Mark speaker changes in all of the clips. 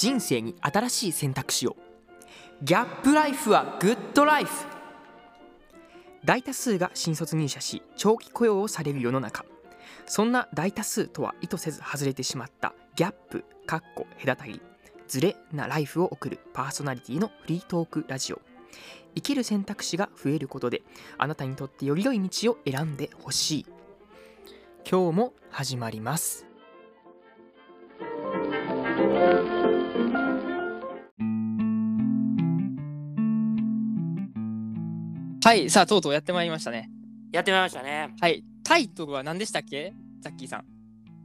Speaker 1: 人生に新しい選択肢を。ギャップライフはグッドライフ。大多数が新卒入社し長期雇用をされる世の中。そんな大多数とは意図せず外れてしまったギャップかっこ隔たりズレなライフを送るパーソナリティのフリートークラジオ。生きる選択肢が増えることであなたにとってより良い道を選んでほしい。今日も始まります。はいさあとうとうやってまいりましたね。
Speaker 2: やってまいりましたね。
Speaker 1: はい。タイトルは何でしたっけ？ザッキーさん。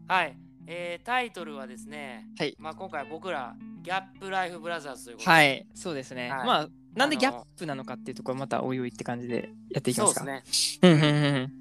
Speaker 2: はい。えータイトルはですね、
Speaker 1: はい。
Speaker 2: まあ、今回僕ら、ギャップライフブラザーズということで、
Speaker 1: はいそうですね、
Speaker 2: はい。
Speaker 1: まあなんでギャップなのかっていうところまたおいおいって感じでやっていきまか。
Speaker 2: そうですすね。
Speaker 1: うんうんうんうん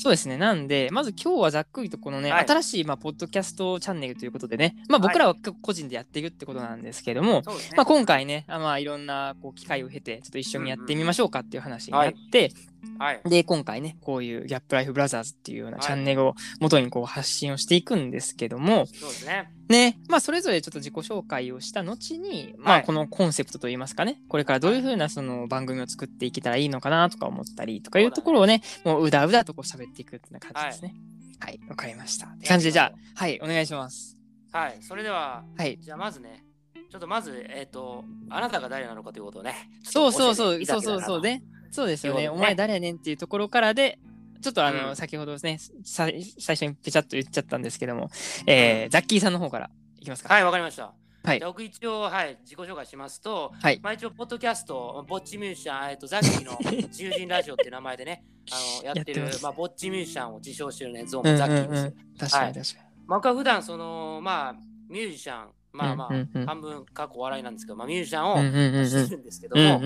Speaker 1: そうですね。なんで、まず今日はざっくりとこのね、
Speaker 2: はい
Speaker 1: 新しい、まあ、ポッドキャストチャンネルということでね、まあ、僕らは個人でやっているってことなんですけども、
Speaker 2: そうですね。
Speaker 1: まあ、今回ね、あまあ、いろんなこう機会を経て、ちょっと一緒にやってみましょうかっていう話になって、
Speaker 2: はい。
Speaker 1: で、今回ね、こういうギャップライフブラザーズっていうような
Speaker 2: はい
Speaker 1: チャンネルを元にこう発信をしていくんですけども、
Speaker 2: そうですね。
Speaker 1: ね、まあ、それぞれちょっと自己紹介をした後に、まあ、
Speaker 2: はい
Speaker 1: このコンセプトといいますかね、これからどういうふうなその番組を作っていけたらいいのかなとか思ったりとかいうところをね、もううだうだとこう喋っていくっていう感じですね。はい、わ、かりました。って感じで、じゃあ、はい、お願いします。
Speaker 2: はい。それでは、
Speaker 1: はい。
Speaker 2: じゃあまずね、ちょっとまず、えっ、と、あなたが誰なのかということをね、
Speaker 1: そうそうそう、そうそうそうね。そうですよね。お前誰やねんっていうところからで、ちょっとあの、
Speaker 2: うん
Speaker 1: 先ほどですね、さ最初にペチャッと言っちゃったんですけども、えー、ザッキーさんの方からいきますか。
Speaker 2: はい、わかりました。
Speaker 1: はい
Speaker 2: じゃあ僕一応、はい、自己紹介しますと、
Speaker 1: はい。
Speaker 2: まあ一応、ポッドキャスト、ぼっちミュージシャン、えっと、ザッキーの 自由人ラジオっていう名前でね、あの やってる
Speaker 1: やってます
Speaker 2: まあ、ぼっちミュージシャンを自称してるね、ゾー
Speaker 1: うんうん
Speaker 2: ンザッキーです。
Speaker 1: うん。確かに確か
Speaker 2: まあ僕は普段その、まあ、ミュージシャン、まあまあ、半分過去笑いなんですけど、まあ、ミュージシャンを。してるんですけど
Speaker 1: うん
Speaker 2: も。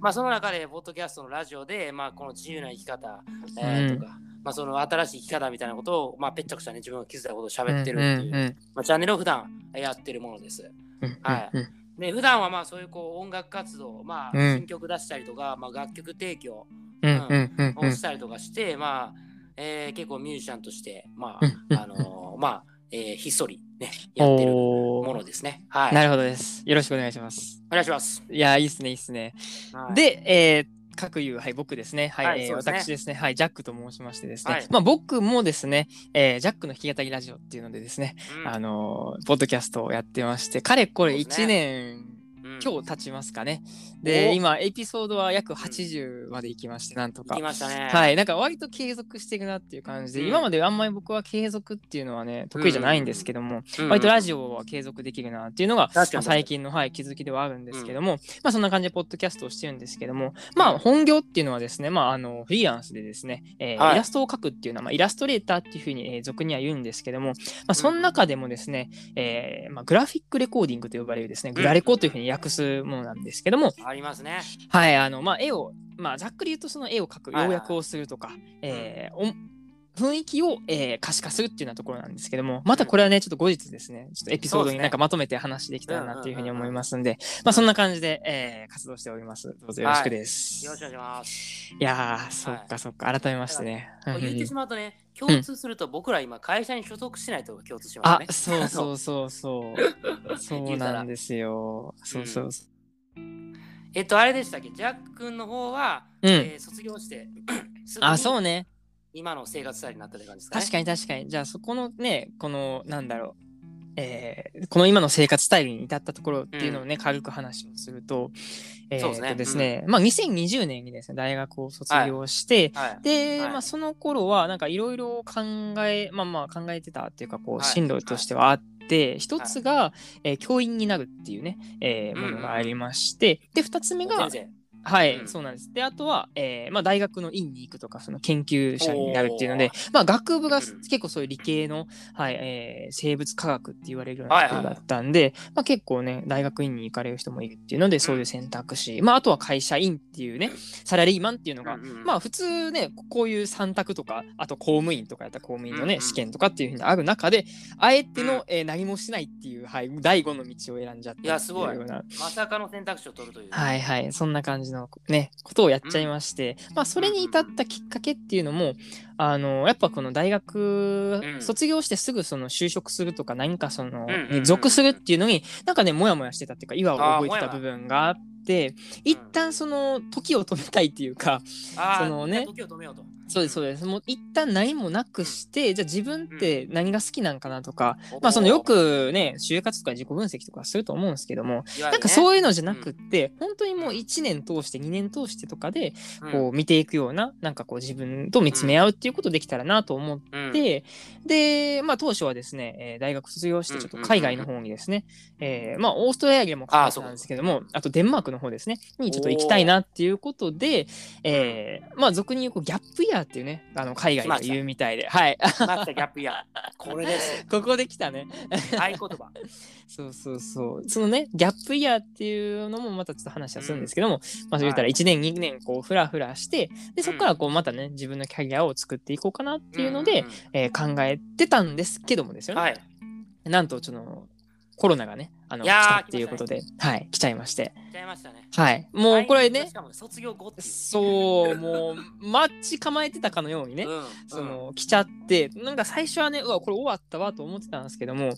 Speaker 2: まあその中で、ポッドキャストのラジオで、まあこの自由な生き方、えー
Speaker 1: うん。
Speaker 2: とか、まあその新しい生き方みたいなことを、まあぺっちゃくちゃね、自分が気づいたことを喋ってるっていう、まあ、チャンネルを普段やってるものです。
Speaker 1: うん
Speaker 2: はい
Speaker 1: うん。
Speaker 2: で、普段はまあそういうこう音楽活動、まあ
Speaker 1: うん。
Speaker 2: 新曲出したりとか、まあ楽曲提供
Speaker 1: うん
Speaker 2: をしたりとかして、まあ、えー結構ミュージシャンとして、まあ、あのーまあ、えーひっそりね、やってるものですね。はい。
Speaker 1: なるほどです。よろしくお願いします。
Speaker 2: お願いします。
Speaker 1: いや、いいっすね、いいっすね。
Speaker 2: はい、
Speaker 1: で、えー各有、はい、僕ですね。はい、えー
Speaker 2: はいそうですね
Speaker 1: 私ですね。はい、ジャックと申しましてですね。
Speaker 2: はい
Speaker 1: まあ、僕もですね、えージャックの弾き語りラジオっていうのでですね、
Speaker 2: うん
Speaker 1: あのーポッドキャストをやってまして、かれこれ1
Speaker 2: そうですね
Speaker 1: 年、
Speaker 2: うん
Speaker 1: 今日経ちますかね。で、
Speaker 2: お。
Speaker 1: 今、エピソードは約80まで行きまして、なんとか。
Speaker 2: 行き。ましたね。。
Speaker 1: はい。い、なんか割と継続していくなっていう感じで、
Speaker 2: うん。
Speaker 1: 今まであんまり僕は継続っていうのはね、得意じゃないんですけども、
Speaker 2: うん。
Speaker 1: 割とラジオは継続できるなっていうのが、最近の、はい、気づきではあるんですけども、まあそんな感じでポッドキャストをしてるんですけども、まあ本業っていうのはですね、まああのフリーランスでですね、えー
Speaker 2: はい。
Speaker 1: イラストを描くっていうのは、まあ、イラストレーターっていうふうに、えー俗には言うんですけども、まあその中でもですね、えーまあ、グラフィックレコーディングと呼ばれるですね、グラレコというふうに訳すものなんですけども、
Speaker 2: ありますね。
Speaker 1: はい、あの、まあ、絵を、まあ、ざっくり言うと、その絵を描く、
Speaker 2: はいはい
Speaker 1: 要約をするとか、えーお雰囲気を、えー可視化するっていうようなところなんですけども、またこれはね、ちょっと後日ですね、ちょっとエピソードになんかまとめて話できたらなっていうふうに思いますんで、まあ、そんな感じで、えー活動しております。どうぞよろしくです。
Speaker 2: よろしくお願いします。
Speaker 1: い、やー、そっかそっか、改めましてね。
Speaker 2: これ言って
Speaker 1: うん
Speaker 2: しまうとね、共通すると僕ら今会社に所属してないと共通しますね。
Speaker 1: あ、そうそうそうそう。そうなんですよ。そうそうそう。
Speaker 2: えっと、あれでしたっけ？ジャック君の方は、
Speaker 1: うん。
Speaker 2: えー卒業して、すぐ
Speaker 1: あ、
Speaker 2: に
Speaker 1: そうね。
Speaker 2: 今の生活スタイルになったって感じですかね。
Speaker 1: 確かに確かに。じゃあそこのね、この、なんだろう。えーこの今の生活スタイルに至ったところっていうのをね、軽く話をすると、えー
Speaker 2: そうですね。
Speaker 1: とですね、まあ2020年にですね、大学を卒業して、
Speaker 2: はい。
Speaker 1: で、
Speaker 2: はい。
Speaker 1: まあその頃はなんかいろいろ考え、まあまあ考えてたっていうか、こう、
Speaker 2: はい。
Speaker 1: 進路としてはあって、一つが、えー教員になるっていうね、えー
Speaker 2: うん
Speaker 1: ものがありまして、で、二つ目が、
Speaker 2: 先
Speaker 1: はい、
Speaker 2: うん。
Speaker 1: そうなんです。で、あとは、えーまあ、大学の院に行くとか、その研究者になるっていうので、まあ、学部が
Speaker 2: うん。
Speaker 1: 結構そういう理系の、はい、えー生物科学って言われるような
Speaker 2: はいはい
Speaker 1: ところだったんで、まあ、結構ね、大学院に行かれる人もいるっていうので、そういう選択肢、まあ、あとは会社員っていうね、サラリーマンっていうのが、
Speaker 2: うんうん。
Speaker 1: まあ、普通ね、こういう3択とか、あと公務員とかやったら公務員のね、
Speaker 2: うんうん
Speaker 1: 試験とかっていうふうにある中で、あえて
Speaker 2: うん。
Speaker 1: の、えー何もしないっていう、はい、第5の道を選んじゃった
Speaker 2: いやすごい。まさかの選択肢を取るという。
Speaker 1: はいはい、そんな感じのねことをやっちゃいまして、まあそれに至ったきっかけっていうのもあのやっぱこの大学
Speaker 2: うん。
Speaker 1: 卒業してすぐその就職するとか何かそのに属するっていうのになんかねモヤモヤしてたっていうか岩を覚えてた部分があって一旦その時を止めたいっていうかそのね
Speaker 2: 時を止めようと。
Speaker 1: そうですそうです。もう一旦何もなくしてじゃあ自分って何が好きなんかなとかまあそのよくね就活とか自己分析とかすると思うんですけどもなんか
Speaker 2: う
Speaker 1: そういうのじゃなくって、本当にもう1年通して2年通してとかでこう見ていくような、なんかこう自分と見つめ合うっていうことできたらなと思っ
Speaker 2: うん、
Speaker 1: て、で、まあ当初はですね、えー大学卒業してちょっと海外の方にですね、えーまあオーストラリアも考えてたんですけども、あとデンマークの方ですね、にちょっと行きたいなっていうことで、えーまあ俗に言うこうギャップイヤーっていうね、あの海外が言うみたいで、はい。
Speaker 2: 来ました、ギャップイヤー。これです。
Speaker 1: ここで来たね。
Speaker 2: 合言葉。
Speaker 1: そうそうそう。そのね、ギャップイヤーっていうのもまたちょっと話はするんですけども、まあそう言ったら
Speaker 2: はい
Speaker 1: 1年、2年こうフラフラして、で、そこからこうまたね、自分のキャリアを作っていこうかなっていうので、
Speaker 2: んん
Speaker 1: えー考えてたんですけどもですよね。
Speaker 2: はい。
Speaker 1: なんと、その、コロナがね、あの、
Speaker 2: やー
Speaker 1: たっていうことで、はい、来ちゃいまして。
Speaker 2: 来ちゃいましたね。
Speaker 1: はい。もうこれね
Speaker 2: 卒業後。
Speaker 1: そう、もう、待ち構えてたかのようにね、
Speaker 2: うん、
Speaker 1: その、来ちゃって、なんか最初はね、うわ、これ終わったわと思ってたんですけども。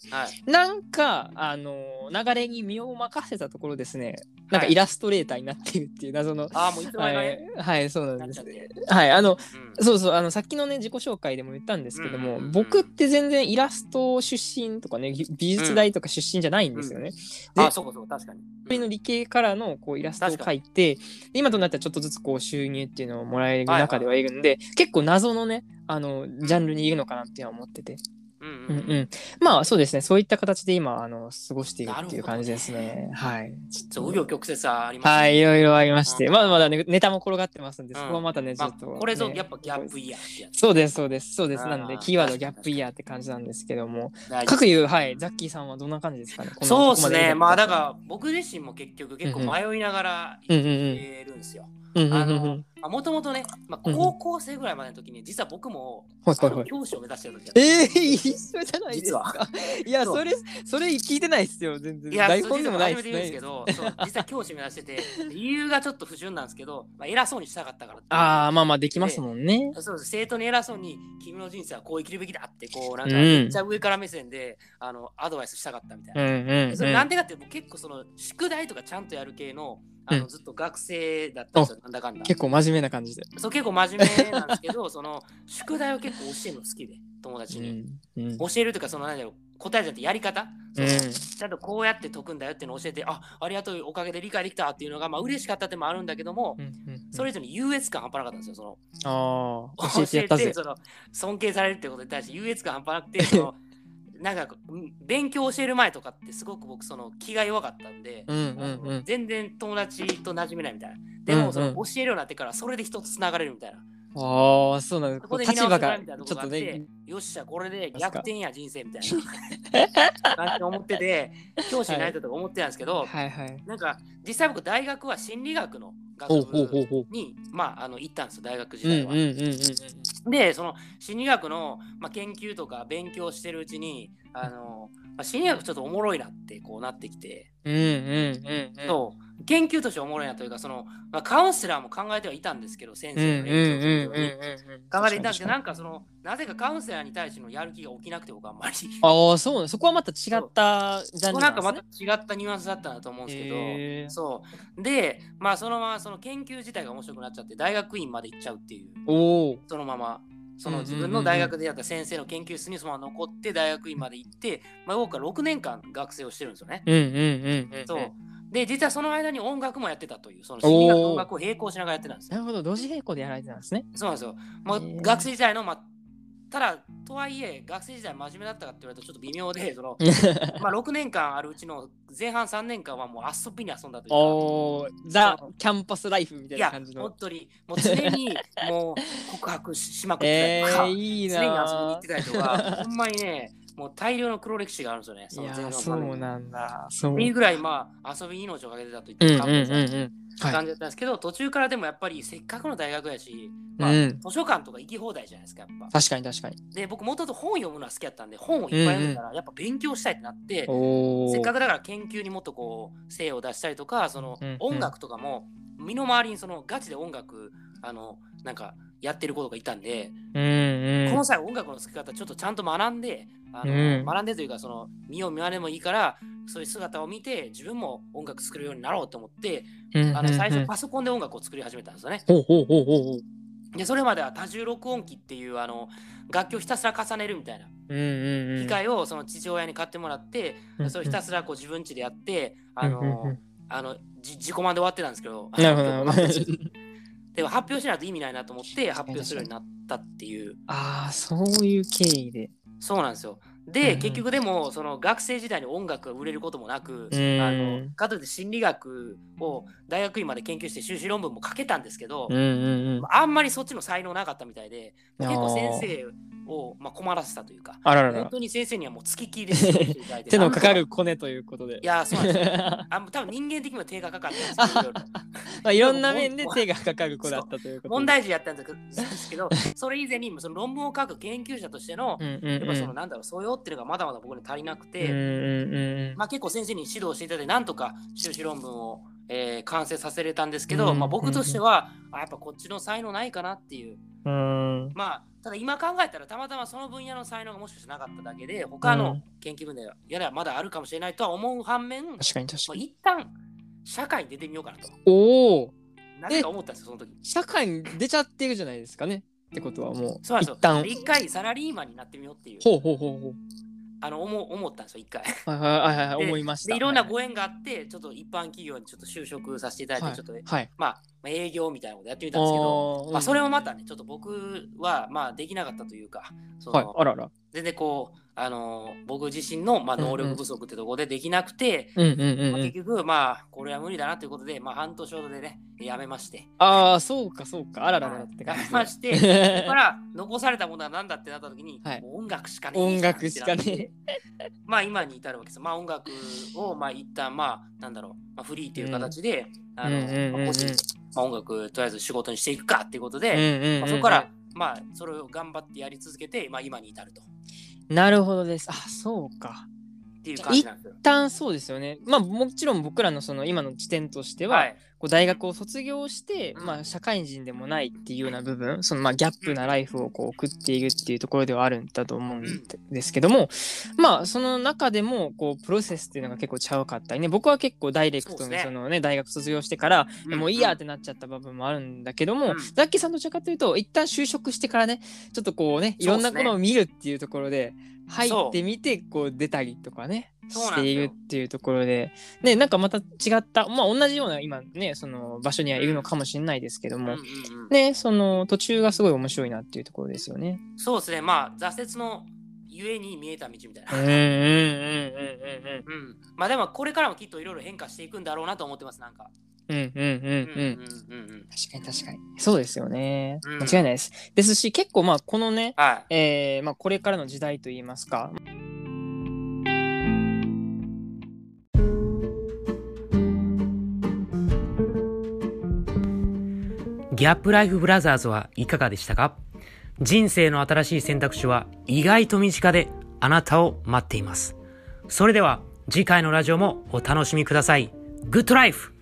Speaker 1: なんか、あの流れに身を任せたところですね、なんか
Speaker 2: はい
Speaker 1: イラストレーターになっているっていう謎の、
Speaker 2: ああ、もういつの間にか
Speaker 1: はい
Speaker 2: ね、
Speaker 1: はい、そうなです
Speaker 2: なんっちゃっ。て。
Speaker 1: はい、あの、
Speaker 2: うん
Speaker 1: そうそう、あの、さっきのね、自己紹介でも言ったんですけども、僕って全然イラスト出身とかね、ぎ美術大とか出身じゃないんですよね。で
Speaker 2: あ、そうかそうか、確かに。
Speaker 1: の理系からのこうイラストを描いて、で今となったらちょっとずつこう収入っていうのをもらえる中ではいるんで、結構謎のね、あの、ジャンルにいるのかなっていうのは思ってて。
Speaker 2: うん
Speaker 1: う
Speaker 2: うんんうん。
Speaker 1: うん。まあそうですね、そういった形で今、あの、過ごしているっていう感じですね。はい。ちょっと
Speaker 2: 紆余曲折はありますね
Speaker 1: はい、いろいろありまして、
Speaker 2: うん
Speaker 1: まだまだね、ネタも転がってますんで、
Speaker 2: うん
Speaker 1: そこはまたね、ち
Speaker 2: まあ、
Speaker 1: ょっと、ね
Speaker 2: これぞやっぱギャップイヤーって。
Speaker 1: そうです、そうです、そうです。なので、キーワードギャップイヤーって感じなんですけども、各いう、はい、ザッキーさんはどんな感じですかね？
Speaker 2: そうですね。
Speaker 1: ま
Speaker 2: あだから僕自身も結局結構
Speaker 1: うん
Speaker 2: 迷いながら
Speaker 1: うんうんうん
Speaker 2: 生きてるんですよ。
Speaker 1: うんうんうん。
Speaker 2: もともとね、まあ、高校生ぐらいまでの時に実は僕も、教師を目指してる時だった
Speaker 1: えー、一緒じゃないです
Speaker 2: 実は
Speaker 1: か。いや、
Speaker 2: そ
Speaker 1: れ、それ聞いてないっすよ、全然。
Speaker 2: いや、
Speaker 1: 台本でもない
Speaker 2: ですけど、そう実は教師目指してて、理由がちょっと不純なんですけど、まあ、偉そうにしたかったから
Speaker 1: ああ、まあまあ、できますもんね。
Speaker 2: そうです生徒に偉そうに君の人生はこう生きるべきだってこうなんか
Speaker 1: うん
Speaker 2: めっちゃ上から目線で、あのアドバイスしたかったみたいな。
Speaker 1: うんうん、うん。
Speaker 2: それなんでかって僕結構その宿題とかちゃんとやる系のあの、
Speaker 1: うん
Speaker 2: ずっと学生だったんですよなんだかんだ。
Speaker 1: 結構真面目な感じで。
Speaker 2: そう結構真面目なんですけど その宿題を結構教えるの好きで友達に、
Speaker 1: うん。うん。
Speaker 2: 教えるとかその何だろう答えじゃなくてやり方、
Speaker 1: うん
Speaker 2: ちゃんとこうやって解くんだよっていうのを教えてあありがとうおかげで理解できたっていうのがまあ嬉しかったってのもあるんだけども、
Speaker 1: うんうん
Speaker 2: それ以上に優越感半端なかったんですよその
Speaker 1: ああ、教えて。
Speaker 2: その尊敬されるってことに対して優越感半端なくてその なんかうん勉強教える前とかってすごく僕その気が弱かったんで、
Speaker 1: うんうんうん。
Speaker 2: 全然友達と馴染めないみたいなでもその教えるようになってからそれで人とつながれるみたいな、
Speaker 1: ああ、そうなんです。
Speaker 2: そこで
Speaker 1: 立場がちょっとね。
Speaker 2: よっしゃこれで逆転や人生みたいな感じで思ってて教師になりたいとか思ってたんですけど、
Speaker 1: はいはい。
Speaker 2: なんか実際僕大学は心理学の学。部にまああの行ったんですよ大学時代は。でその心理学の、まあ、研究とか勉強してるうちにあの、まあ、心理学ちょっとおもろいなってこうなってきて、
Speaker 1: うんうんうんうん。
Speaker 2: そう研究としておもろいなというかその、まあ、カウンセラーも考えてはいたんですけど先生のに。考えていたんですけどなんかそのなぜかカウンセラーに対してのやる気が起きなくて僕あんまり
Speaker 1: ああ、そうね。そこはまた違ったジャンル
Speaker 2: なんかまた違ったニュアンスだったなと思うんですけど、
Speaker 1: へー
Speaker 2: そうでまあそのままその研究自体が面白くなっちゃって大学院まで行っちゃうっていう
Speaker 1: おお。
Speaker 2: そのままその自分の大学でやった先生の研究室にそのまま残って大学院まで行って、まあ、僕は6年間学生をしてるんですよね。
Speaker 1: うんうんうんうん。
Speaker 2: そう。で、実はその間に音楽もやってたという、その心理学と音楽を並行しながらやってたんですよ。
Speaker 1: なるほど、同時並行でやられてたんですね。
Speaker 2: そうなんですよ。もう学生時代の、まあ、ただ、とはいえ、学生時代真面目だったかって言われるとちょっと微妙で、その まあ6年間あるうちの前半3年間はもう遊びに遊んだというか。
Speaker 1: おお、ザキャンパスライフみたいな
Speaker 2: いや、
Speaker 1: 感じの。
Speaker 2: 本当に、もう常にもう告白ししまくってたりとか、
Speaker 1: えー、いいな
Speaker 2: 常に遊びに行
Speaker 1: ー
Speaker 2: ってたりとか、ほんまにね、もう大量の黒歴史があるんですよね。その前半
Speaker 1: そうなんだ。そう。
Speaker 2: っていうぐらい、まあ、遊びに命をかけてたと言っ
Speaker 1: うんうん
Speaker 2: て。感じだったんですけど、途中からでもやっぱりせっかくの大学やし、まあ
Speaker 1: うん
Speaker 2: 図書館とか行き放題じゃないですか、やっぱ。
Speaker 1: 確かに確かに。
Speaker 2: で、僕、もともと本読むのは好きやったんで、本をいっぱい読んだら、やっぱ勉強したいってなって、
Speaker 1: おお。
Speaker 2: せっかくだから研究にもっとこう、精を出したりとか、その
Speaker 1: うんうん
Speaker 2: 音楽とかも、身の回りにそのガチで音楽あのなんかやってる子とかいたんで、
Speaker 1: うんうん。
Speaker 2: この際音楽の付き方ちょっとちゃんと学んであの、
Speaker 1: うん。
Speaker 2: 学んでというかその見よう見まねもいいからそういう姿を見て自分も音楽作るようになろうと思って、
Speaker 1: うん
Speaker 2: あの最
Speaker 1: うん。うん
Speaker 2: 初パソコンで音楽を作り始めたんですよね。
Speaker 1: ほうほうほうほうほう。
Speaker 2: でそれまでは多重録音機っていうあの楽器をひたすら重ねるみたいな。
Speaker 1: うんうんうん。
Speaker 2: 機械をその父親に買ってもらって、
Speaker 1: うん
Speaker 2: それをひたすらこう自分家でやって、あの
Speaker 1: うんうんうん。
Speaker 2: あのじ自己満で終わってたんですけど でも発表しないと意味ないなと思って発表するようになったっていう、
Speaker 1: ああそういう経緯で。
Speaker 2: そうなんですよ。
Speaker 1: うん
Speaker 2: で、
Speaker 1: うん。
Speaker 2: 結局でもその学生時代に音楽が売れることもなく、
Speaker 1: うん。
Speaker 2: あのかといって心理学を大学院まで研究して修士論文も書けたんですけど、
Speaker 1: うんうんうん。
Speaker 2: あんまりそっちの才能なかったみたいで、結構先生を、まあ、困らせたというか、
Speaker 1: あららら。
Speaker 2: 本当に先生にはもう付きっきりで
Speaker 1: 手のかかるコネということで。
Speaker 2: いやー、そうなんです。よ。あ多分人間的には手がかかったんですけど、いろいろ。
Speaker 1: まあいろんな面で手がかかる子だったということで。
Speaker 2: 問題児やったんですけど、それ以前にその論文を書く研究者としての、
Speaker 1: うんうん
Speaker 2: やっぱその
Speaker 1: うん
Speaker 2: なんだろう、素養っていうのがまだまだ僕に足りなくて、
Speaker 1: うんうんうん。
Speaker 2: まあ、結構先生に指導していただいて、なんとか修士論文を、えー完成させれたんですけど、
Speaker 1: うん
Speaker 2: まあ、僕としては、あやっぱこっちの才能ないかなっていう。
Speaker 1: うん
Speaker 2: まあ、ただ今考えたら、たまたまその分野の才能がもしかしてなかっただけで、他の
Speaker 1: うん
Speaker 2: 研究分野やらまだあるかもしれないとは思う反面、ま
Speaker 1: 確かに確
Speaker 2: あ、
Speaker 1: かに
Speaker 2: 一旦社会に出てみようかなと。
Speaker 1: おお
Speaker 2: なぜか思ったんですよ、その時。
Speaker 1: 社会に出ちゃってるじゃないですかねってことはもう
Speaker 2: そうなんですよ。
Speaker 1: 一旦
Speaker 2: で一回サラリーマンになってみようっていう、
Speaker 1: ほうほうほうほう
Speaker 2: あの思う思ったんですよ、一回。
Speaker 1: はいはいはいはい
Speaker 2: で
Speaker 1: 思いました。
Speaker 2: で、いろんな
Speaker 1: はい。
Speaker 2: ご縁があって、ちょっと一般企業にちょっと就職させていただいて、
Speaker 1: はい
Speaker 2: ちょっと、
Speaker 1: はい。
Speaker 2: まあ、まあ営業みたいなことやってみたんですけど、まあ、それをまたね、ちょっと僕は、まあ、できなかったというか、そ
Speaker 1: はい
Speaker 2: の
Speaker 1: あらら。
Speaker 2: 全然こう、あの僕自身の、まあ、能力不足ってところでできなくて、
Speaker 1: うんうんうん
Speaker 2: まあ、
Speaker 1: うん
Speaker 2: 結局、まあ、これは無理だなということで、まあ、半年ほどでね、やめまして。
Speaker 1: ああそうかそうか。あらららって
Speaker 2: や
Speaker 1: 感じ
Speaker 2: めまして、そこから残されたものは何だってなった時に、
Speaker 1: はい。
Speaker 2: 音楽しかねえ。
Speaker 1: 音楽しかね
Speaker 2: まあ今に至るわけです。まあ音楽をまあ一旦まあなんだろう、まあ、フリーという形で、あの
Speaker 1: うんうんうんうん。
Speaker 2: まあ音楽とりあえず仕事にしていくかっていうことで、
Speaker 1: うんうんうんうん。
Speaker 2: まあ、そこからまあそれを頑張ってやり続けて、まあ今に至ると
Speaker 1: なるほどですあそうか
Speaker 2: っていう感じなんですよ。
Speaker 1: 一旦そうですよねまあもちろん僕らのその今の地点としては、
Speaker 2: はい。
Speaker 1: こう大学を卒業して、
Speaker 2: うん。
Speaker 1: まあ、社会人でもないっていうような部分そのまあギャップなライフをこう送っているっていうところではあるんだと思うんですけども、まあその中でもこうプロセスっていうのが結構ちゃうかったりね僕は結構ダイレクトにそのね大学卒業してから
Speaker 2: うん。
Speaker 1: もういいやってなっちゃった部分もあるんだけども、
Speaker 2: うん。
Speaker 1: ザッキーさんどちらかというと一旦就職してからねちょっとこうね。いろんなものを見るっていうところで入ってみてこう出たりとかねしているっていうところでねなんかまた違ったまあ同じような今ねその場所にはいるのかもしれないですけども、
Speaker 2: うんうんうん
Speaker 1: ねその途中がすごい面白いなっていうところですよね。
Speaker 2: そうですね。まあ挫折のゆえに見えた道みたいな。
Speaker 1: うんうんうんうん
Speaker 2: うん。まあでもこれからもきっといろいろ変化していくんだろうなと思ってます、なんか。
Speaker 1: うんうんうんうん。確かに確かに。そうですよね。間違いないです。ですし、結構まあ、このね、
Speaker 2: はい、
Speaker 1: えー、まあ、これからの時代といいますか。
Speaker 2: ギャップライフブラザーズはいかがでしたか？人生の新しい選択肢は意外と身近であなたを待っています。それでは次回のラジオもお楽しみください。グッドライフ